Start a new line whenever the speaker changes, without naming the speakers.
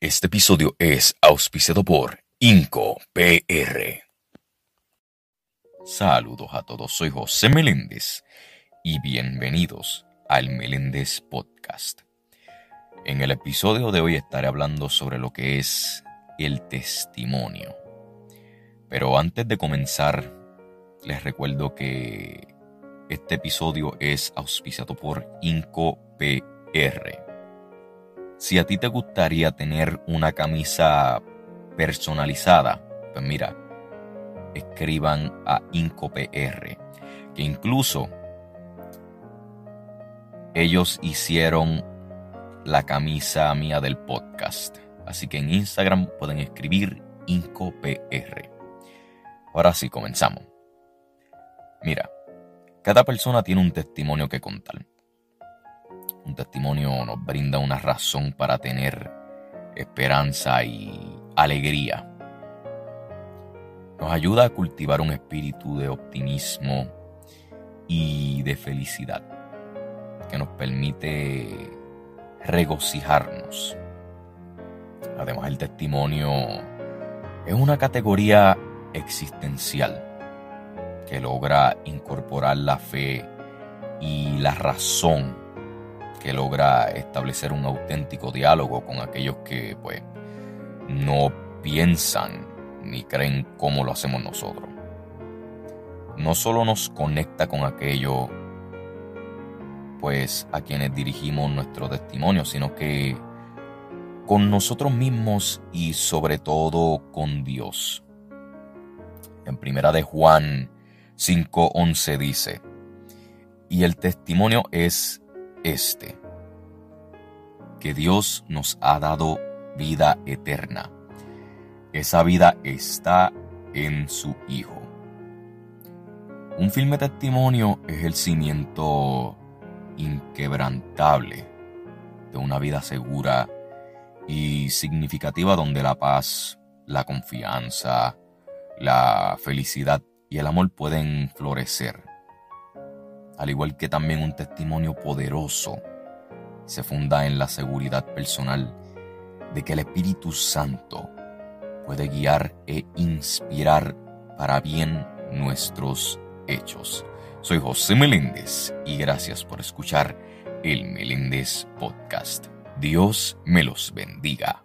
Este episodio es auspiciado por Inco PR. Saludos a todos, soy José Meléndez y bienvenidos al Meléndez Podcast. En el episodio de hoy estaré hablando sobre lo que es el testimonio. Pero antes de comenzar, les recuerdo que este episodio es auspiciado por Inco PR. Si a ti te gustaría tener una camisa personalizada, pues mira, escriban a IncoPR, que incluso ellos hicieron la camisa mía del podcast. Así que en Instagram pueden escribir IncoPR. Ahora sí, comenzamos. Mira, cada persona tiene un testimonio que contar. Un testimonio nos brinda una razón para tener esperanza y alegría. Nos ayuda a cultivar un espíritu de optimismo y de felicidad que nos permite regocijarnos. Además, el testimonio es una categoría existencial que logra incorporar la fe y la razón que logra establecer un auténtico diálogo con aquellos que pues no piensan ni creen como lo hacemos nosotros. No solo nos conecta con aquello pues a quienes dirigimos nuestro testimonio, sino que con nosotros mismos y sobre todo con Dios. En primera de Juan 5:11 dice, y el testimonio es este, que Dios nos ha dado vida eterna. Esa vida está en su Hijo. Un firme testimonio es el cimiento inquebrantable de una vida segura y significativa donde la paz, la confianza, la felicidad y el amor pueden florecer al igual que también un testimonio poderoso, se funda en la seguridad personal de que el Espíritu Santo puede guiar e inspirar para bien nuestros hechos. Soy José Meléndez y gracias por escuchar el Meléndez Podcast. Dios me los bendiga.